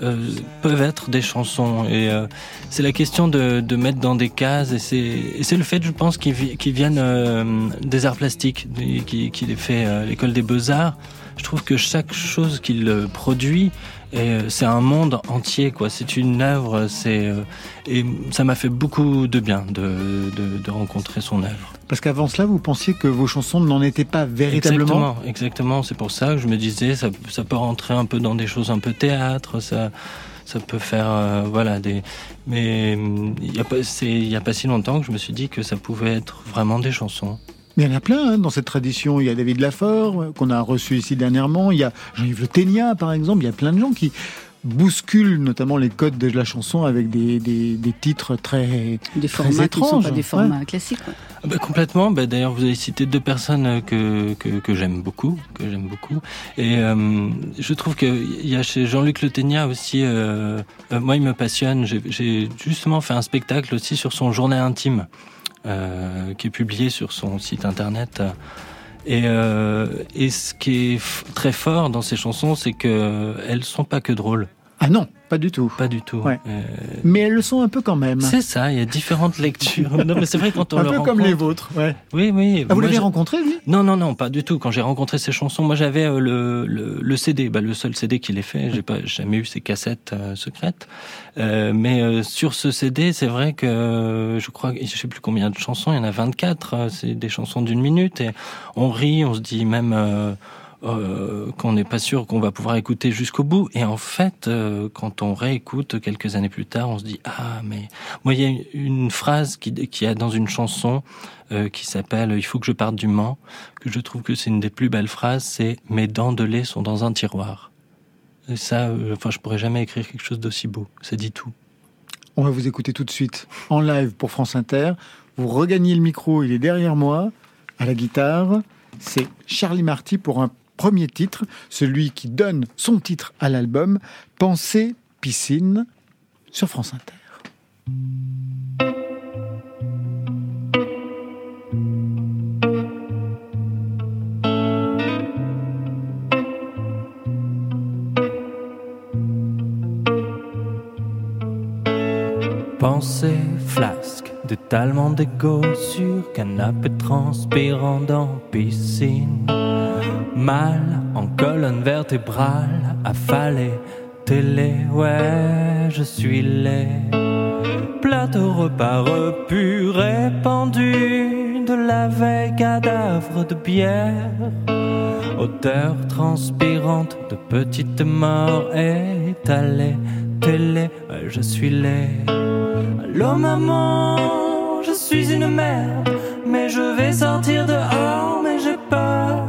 euh, peuvent être des chansons. Et euh, c'est la question de, de mettre dans des cases et c'est et c'est le fait je pense qu'ils qu'ils viennent euh, des arts plastiques qui qui les fait l'école des beaux arts je trouve que chaque chose qu'il produit c'est un monde entier quoi. C'est une œuvre c'est et ça m'a fait beaucoup de bien de, de, de rencontrer son œuvre Parce qu'avant cela, vous pensiez que vos chansons n'en étaient pas véritablement Exactement, exactement. C'est pour ça que je me disais, ça, ça peut rentrer un peu dans des choses un peu théâtre, ça, ça peut faire, euh, voilà, des. Mais il y a pas, c'est, il y a pas si longtemps que je me suis dit que ça pouvait être vraiment des chansons. Mais il y en a plein hein, dans cette tradition. Il y a David Lafort, euh, qu'on a reçu ici dernièrement. Il y a Jean-Yves Le Ténia, par exemple. Il y a plein de gens qui bousculent notamment les codes de la chanson avec des, des, des titres très, Des très formats qui ne sont étranges. pas des Ouais. formats classiques. quoi. Ah bah, complètement. Bah, d'ailleurs, vous avez cité deux personnes euh, que que, que j'aime beaucoup, que j'aime beaucoup. Et euh, je trouve que il y a chez Jean-Luc Le Ténia aussi. euh, euh, moi, il me passionne. J'ai- justement fait un spectacle aussi sur son journal intime, euh, qui est publié sur son site internet. Et, euh, et ce qui est très fort dans ces chansons, c'est que elles sont pas que drôles. Ah non, pas du tout. Pas du tout. Ouais. Euh, Mais elles le sont un peu quand même. c'est ça, il y a différentes [laughs] lectures. Non, mais c'est vrai quand on un le peu rencontre. comme les vôtres. Ouais. Oui, oui. Ah, vous l'avez rencontré, lui? Non, non, non, pas du tout. Quand j'ai rencontré ces chansons, moi j'avais euh, le, le, le CD, bah, le seul CD qu'il ait fait. J'ai pas jamais eu ces cassettes euh, secrètes. Euh, mais euh, sur ce CD, c'est vrai que euh, je crois, je sais plus combien de chansons, il y en a 24. euh, c'est des chansons d'une minute et on rit, on se dit même. Euh, qu'on n'est pas sûr qu'on va pouvoir écouter jusqu'au bout. Et en fait, euh, quand on réécoute quelques années plus tard, on se dit ah mais moi il y a une phrase qui qui a dans une chanson euh, qui s'appelle Il faut que je parte du Mans que je trouve que c'est une des plus belles phrases. C'est mes dents de lait sont dans un tiroir. Et ça, enfin je pourrais jamais écrire quelque chose d'aussi beau. Ça dit tout. On va vous écouter tout de suite en live pour France Inter. Vous regagnez le micro, il est derrière moi, à la guitare. C'est Charlie Marty pour un premier titre, celui qui donne son titre à l'album, Pensée piscine, sur France Inter. Pensée flasque, d'étalement d'égo sur canapé transpirant dans piscine. Mal en colonne vertébrale, affalé, télé, ouais, je suis laid. Plateau repas repu répandu de la veille, cadavre de bière. Odeur transpirante de petites morts étalées. Télé, je suis laid. Allô maman, je suis une merde. Mais je vais sortir dehors, mais j'ai peur.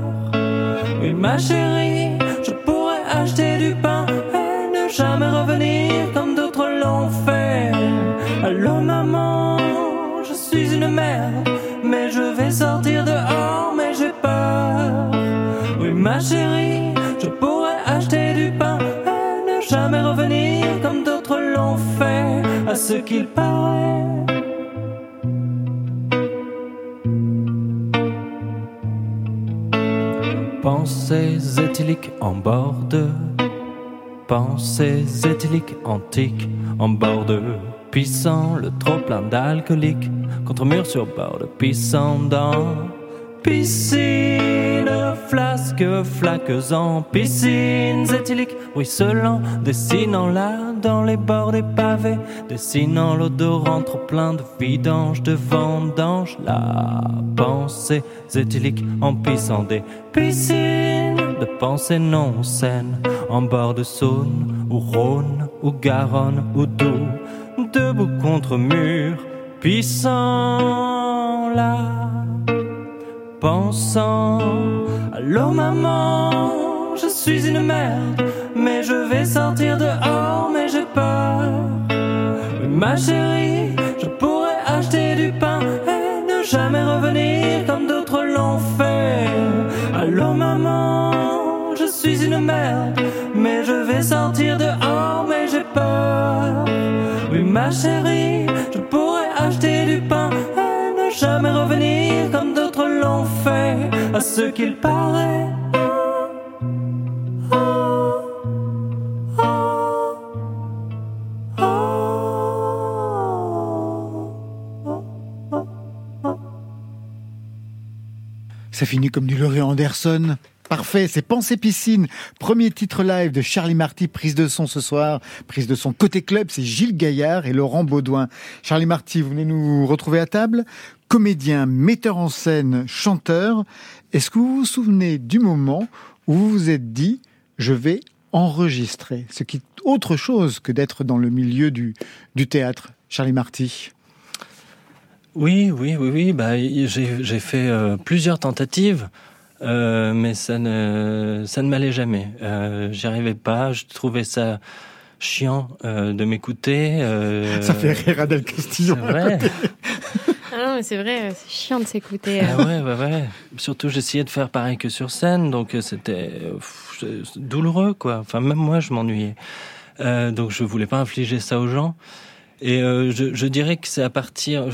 Oui, ma chérie, je pourrais acheter du pain et ne jamais revenir comme d'autres l'ont fait. Allô maman, je suis une merde, mais je vais sortir dehors, mais j'ai peur. Oui, ma chérie, je pourrais ce qu'il paraît. Pensées éthyliques en bord de Pensées éthyliques antiques en bord de Pissant le trop plein d'alcoolique Contre mur sur bord de pissant dans Piscine, flasques, flaques en piscines éthyliques Ruisselant, dessinant là dans les bords des pavés Dessinant l'odorant trop plein de vidange, de vendange La pensée éthylique en pissant des piscines De pensées non saines en bord de Saône Ou Rhône, ou Garonne, ou Doubs Debout contre mur, pissant là pensant Allô maman, je suis une merde, mais je vais sortir dehors, mais j'ai peur. Oui, ma chérie, je pourrais acheter du pain et ne jamais revenir comme d'autres l'ont fait. Allô maman, je suis une merde, mais je vais sortir dehors, mais j'ai peur. Oui, ma chérie, je pourrais acheter du pain et ne jamais revenir Ce qu'il paraît. Ça finit comme du Laurie Anderson. Parfait, c'est Pensée Piscine, premier titre live de Charlie Marty, prise de son ce soir, prise de son côté club, c'est Gilles Gaillard et Laurent Baudouin. Charlie Marty, vous venez nous retrouver à table Comédien, metteur en scène, chanteur, est-ce que vous vous souvenez du moment où vous vous êtes dit, je vais enregistrer, ce qui est autre chose que d'être dans le milieu du, du théâtre Charlie Marty? Oui, oui, oui, oui. Bah, j'ai fait euh, plusieurs tentatives, euh, mais ça ne, ça ne m'allait jamais. Euh, J'y arrivais pas. Je trouvais ça chiant euh, de m'écouter. euh, Ça fait rire Adèle Castillo. c'est vrai. [laughs] Ah non, c'est vrai, c'est chiant de s'écouter. Ah ouais, ouais, ouais. Surtout, j'essayais de faire pareil que sur scène, donc euh, c'était euh, douloureux, quoi. Enfin, même moi, je m'ennuyais. Euh, donc, je voulais pas infliger ça aux gens. Et euh, je, dirais que c'est à partir,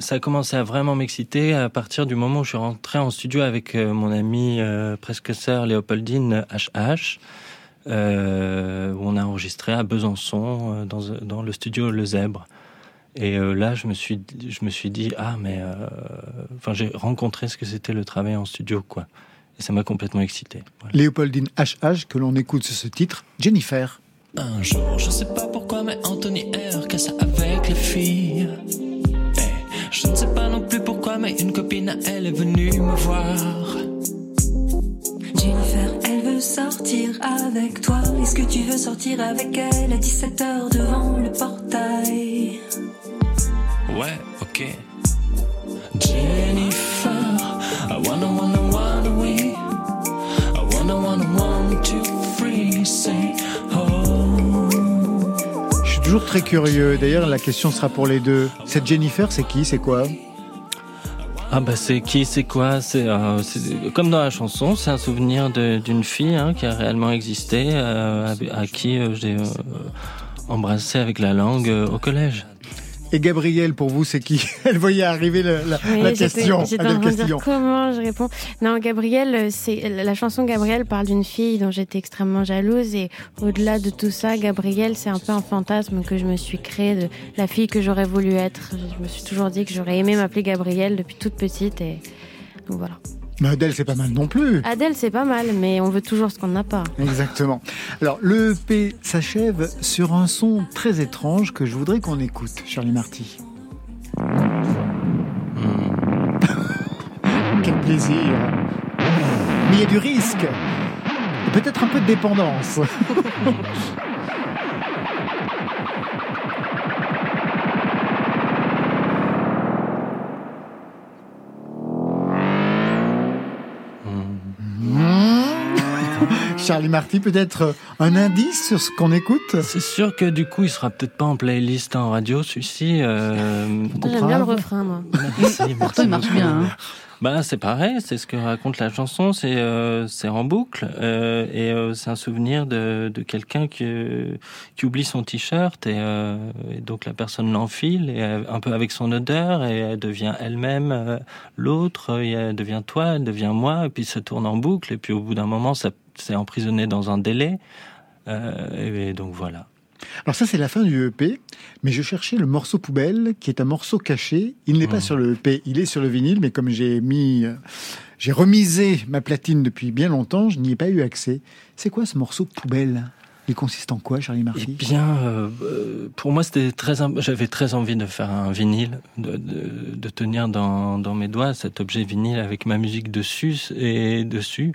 ça a commencé à vraiment m'exciter à partir du moment où je suis rentré en studio avec euh, mon ami euh, presque sœur Léopoldine HH, euh, où on a enregistré à Besançon euh, dans le studio Le Zèbre. Et euh, là, je me suis, je me suis dit ah mais, euh, enfin j'ai rencontré ce que c'était le travail en studio quoi. Et ça m'a complètement excité. Léopoldine HH, que l'on écoute sur ce titre, Jennifer. Un jour, je sais pas pourquoi, mais Anthony R. ça avec les filles. Eh, je ne sais pas non plus pourquoi, mais une copine à elle est venue me voir. Jennifer, elle veut sortir avec toi. Est-ce que tu veux sortir avec elle à 17h devant le portail? Ouais, ok. Jennifer, I wanna, wanna, wanna, we. I wanna, wanna, one, two, three, say, oh. Je suis toujours très curieux. D'ailleurs, la question sera pour les deux. Cette Jennifer, c'est qui? C'est quoi? Ah bah c'est qui, c'est quoi? C'est euh, comme dans la chanson, c'est un souvenir de- d'une fille hein, qui a réellement existé, euh, à, à qui euh, j'ai euh, embrassé avec la langue euh, au collège. Et Gabriel, pour vous, c'est qui [laughs] Elle voyait arriver la, la- Oui, la j'étais- question. J'étais en Adèle train de Castillon. dire comment je réponds? Non, Gabriel, euh, c'est la chanson Gabriel parle d'une fille dont j'étais extrêmement jalouse et au-delà de tout ça, Gabriel, c'est un peu un fantasme que je me suis créé de la fille que j'aurais voulu être. Je me suis toujours dit que j'aurais aimé m'appeler Gabriel depuis toute petite et donc voilà. Mais Adèle, c'est pas mal non plus. Adèle, c'est pas mal, mais on veut toujours ce qu'on n'a pas. Exactement. Alors, le EP s'achève sur un son très étrange que je voudrais qu'on écoute, Charlie Marty. [laughs] quel plaisir. Mais il y a du risque. Peut-être un peu de dépendance. [laughs] Charlie Marty, peut-être un indice sur ce qu'on écoute C'est sûr que du coup, il sera peut-être pas en playlist en radio, celui-ci. Euh... J'aime bien le refrain, moi. Merci, [laughs] Pourtant, il marche bien. hein. Bah, c'est pareil, c'est ce que raconte la chanson, c'est euh, c'est en boucle euh, et euh, c'est un souvenir de, de quelqu'un qui qui oublie son t-shirt et, euh, et donc la personne l'enfile et euh, un peu avec son odeur et elle devient elle-même euh, l'autre, et elle devient toi, elle devient moi et puis ça tourne en boucle et puis au bout d'un moment ça s'est emprisonné dans un délai euh, et donc voilà. Alors ça, c'est la fin du EP, mais je cherchais le morceau poubelle, qui est un morceau caché. Il n'est pas Mhm. sur le EP, il est sur le vinyle, mais comme j'ai mis, euh, j'ai remisé ma platine depuis bien longtemps, je n'y ai pas eu accès. C'est quoi ce morceau poubelle? Il consiste en quoi, Charlie Marty? Eh bien, euh, pour moi, c'était très. J'avais très envie de faire un vinyle, de, de, de tenir dans, dans mes doigts cet objet vinyle avec ma musique dessus et dessus.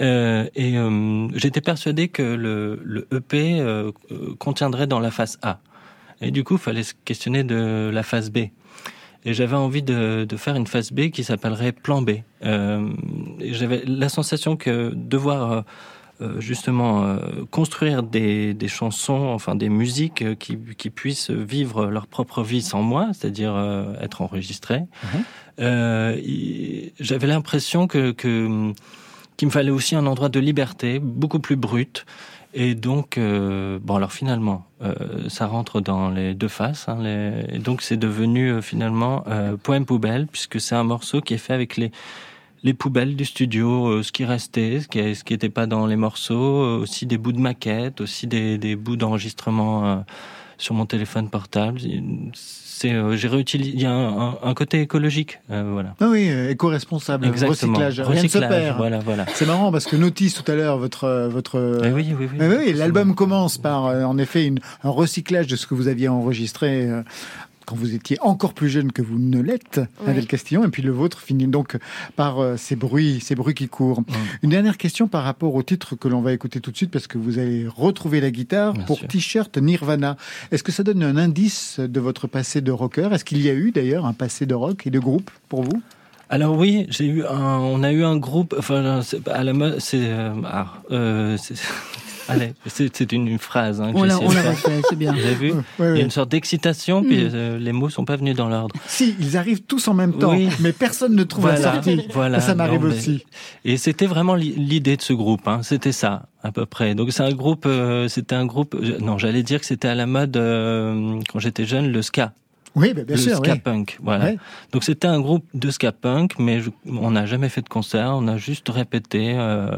Euh, et euh, j'étais persuadé que le, le EP euh, contiendrait dans la face A. Et du coup, il fallait se questionner de la face B. Et j'avais envie de, de faire une face B qui s'appellerait Plan B. Euh, j'avais la sensation que devoir euh, justement euh, construire des, des chansons, enfin des musiques qui, qui puissent vivre leur propre vie sans moi, c'est-à-dire euh, être enregistrées. Euh, il- J'avais l'impression que, que qu'il me fallait aussi un endroit de liberté, beaucoup plus brut. Et donc, euh, bon, alors finalement, euh, ça rentre dans les deux faces. Hein. Et donc, c'est devenu euh, finalement poème poubelle, puisque c'est un morceau qui est fait avec les les poubelles du studio, ce qui restait, ce qui, ce qui pas dans les morceaux, aussi des bouts de maquettes, aussi des, des bouts d'enregistrement sur mon téléphone portable. C'est, euh, j'ai réutilisé. Il y a un, un- un côté écologique, euh, voilà. Ah oui, euh, éco-responsable, recyclage, rien ne se perd. voilà, voilà. C'est marrant parce que notice tout à l'heure votre votre. Eh oui, oui, oui. Eh oui, l'album commence par en effet une, un recyclage de ce que vous aviez enregistré. Quand vous étiez encore plus jeune que vous ne l'êtes, Oui. Adèle Castillon, et puis le vôtre finit donc par euh, ces bruits, ces bruits qui courent. Une dernière question par rapport au titre que l'on va écouter tout de suite, parce que vous allez retrouver la guitare pour T-shirt Nirvana. Est-ce que ça donne un indice de votre passé de rocker? Est-ce qu'il y a eu d'ailleurs un passé de rock et de groupe pour vous? Alors oui, j'ai eu un, on a eu un groupe, enfin à la mode, c'est, euh, ah, euh, c'est- [laughs] allez, c'est c'est une, une phrase. Hein, que On l'a- refait, c'est bien. Vous avez vu Ouais, Il y ouais. a une sorte d'excitation, puis Mm. euh, les mots sont pas venus dans l'ordre. Si, ils arrivent tous en même temps, Oui. mais personne ne trouve la sortie. Voilà, ça m'arrive aussi. Et c'était vraiment l'i- l'idée de ce groupe. Hein. C'était ça, à peu près. Donc c'est un groupe. euh, c'était un groupe. euh, Non, j'allais dire que c'était à la mode euh, quand j'étais jeune, le ska. Oui, bah, bien le sûr. ska oui. punk, voilà. Ouais. Donc c'était un groupe de ska punk, mais je- on n'a jamais fait de concert. On a juste répété. euh,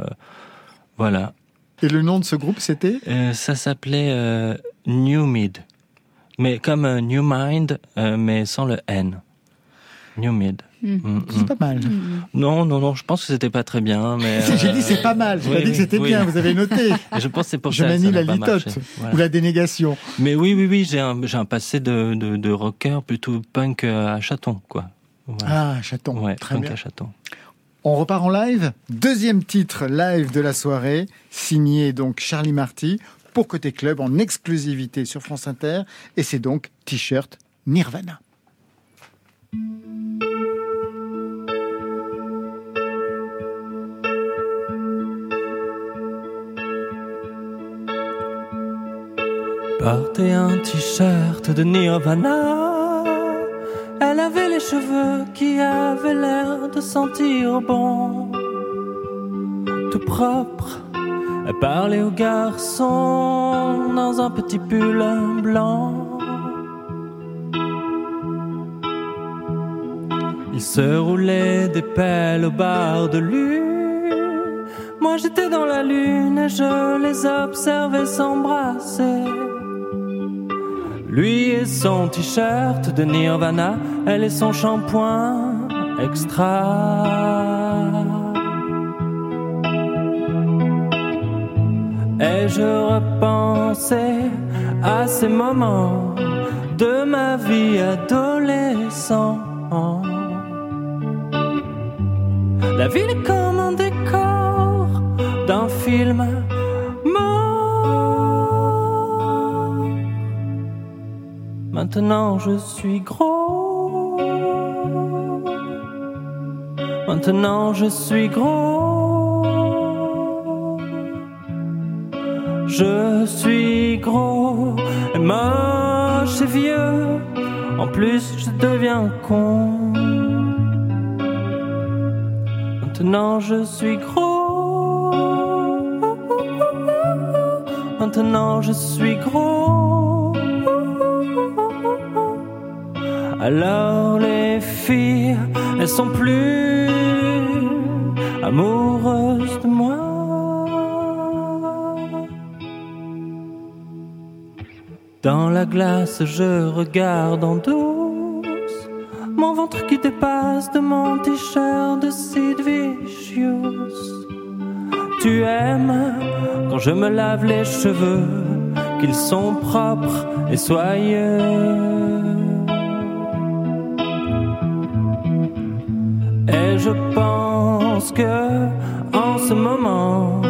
voilà. Et le nom de ce groupe, c'était Euh, ça s'appelait euh, New Mid, mais comme euh, New Mind, euh, mais sans le N. New Mid. Mm. Mm, C'est mm. pas mal. Non, non, non, je pense que c'était pas très bien, mais. [laughs] J'ai euh, dit c'est pas mal, j'ai oui, pas dit que c'était oui. bien, vous avez noté. Et [laughs] je pense que c'est pour Je ça que manie la litote. Voilà. ou la dénégation. Mais oui, oui, oui, j'ai un, j'ai un passé de, de, de rocker plutôt punk euh, à chaton, quoi. Voilà. Ah, chaton. Ouais, Très punk bien. à chaton. On repart en live. Deuxième titre live de la soirée, signé donc Charlie Marty pour Côté Club en exclusivité sur France Inter. Et c'est donc T-shirt Nirvana. Porter un t-shirt de Nirvana. Cheveux qui avaient l'air de sentir bon. Tout propre. Elle parlait aux garçons dans un petit pull blanc. Il se roulait des pelles au bar de lune. Moi j'étais dans la lune et je les observais s'embrasser. Lui et son t-shirt de Nirvana, elle et son shampoing extra. Et je repensais à ces moments de ma vie adolescent. La ville est comme un décor d'un film Maintenant je suis gros. Maintenant je suis gros. Je suis gros et moche et vieux. En plus, je deviens con. Maintenant, je suis gros. Maintenant, je suis gros. Alors, les filles, elles sont plus amoureuses de moi. Dans la glace, je regarde en douce mon ventre qui dépasse de mon t-shirt de Sid Vicious. Tu aimes quand je me lave les cheveux, qu'ils sont propres et soyeux. Je pense que en ce moment,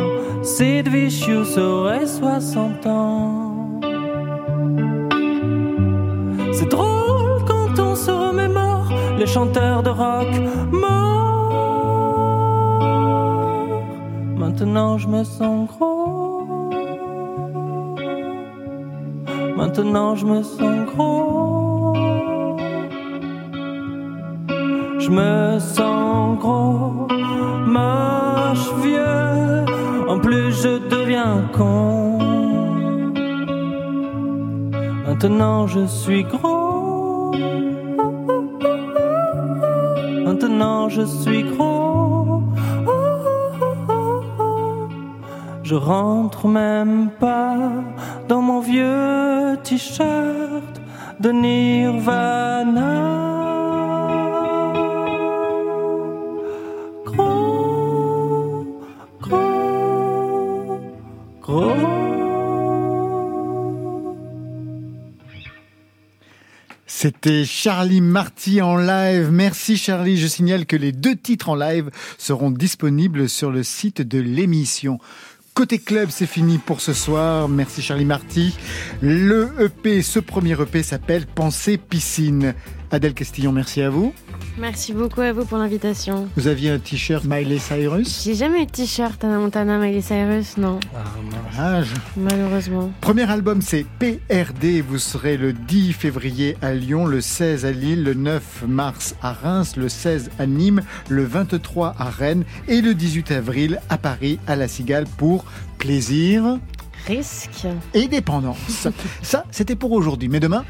Sid Vicious aurait 60 ans. C'est drôle quand on se remémore les chanteurs de rock morts. Maintenant je me sens gros. Maintenant je me sens gros. Je me sens gros, moche, vieux. En plus je deviens con. Maintenant je suis gros. Maintenant je suis gros. Je rentre même pas dans mon vieux t-shirt de Nirvana. C'était Charlie Marty en live. Merci Charlie. Je signale que les deux titres en live seront disponibles sur le site de l'émission. Côté club, c'est fini pour ce soir. Merci Charlie Marty. Le EP, ce premier EP s'appelle Pensée Piscine. Adèle Castillon, merci à vous. Merci beaucoup à vous pour l'invitation. Vous aviez un t-shirt Miley Cyrus? J'ai jamais eu de t-shirt Anna Montana, Miley Cyrus, non. Dommage. Malheureusement. Premier album, c'est PRD. Vous serez le 10 février à Lyon, le 16 à Lille, le 9 mars à Reims, le 16 à Nîmes, le 23 à Rennes et le 18 avril à Paris, à La Cigale pour plaisir. Risque. Et dépendance. [laughs] Ça, c'était pour aujourd'hui. Mais demain,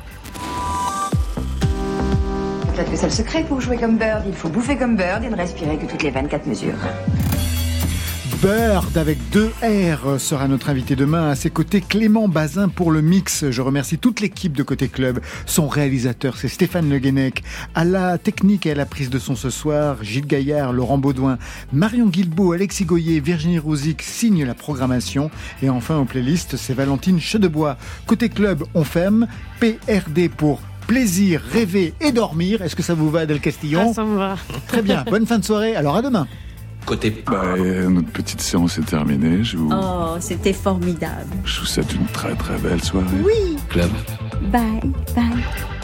Peut-être que c'est le secret pour jouer comme Bird. Il faut bouffer comme Bird et ne respirer que toutes les 24 mesures. Bird avec deux R sera notre invité demain. À ses côtés, Clément Bazin pour le mix. Je remercie toute l'équipe de Côté Club. Son réalisateur, c'est Stéphane Le Guenec. À la technique et à la prise de son ce soir, Gilles Gaillard, Laurent Baudouin, Marion Guilbeault, Alexis Goyer, Virginie Rouzic signent la programmation. Et enfin, aux playlists, c'est Valentine Chedebois. Côté Club, on ferme. PRD pour plaisir, rêver et dormir. Est-ce que ça vous va, Adèle Castillon Ah, ça me va. Très bien. [laughs] Bonne fin de soirée. Alors à demain. Côté. Bah, euh, notre petite séance est terminée. Je vous, Oh, c'était formidable. je vous souhaite une très très belle soirée. Oui. Club. Bye, bye.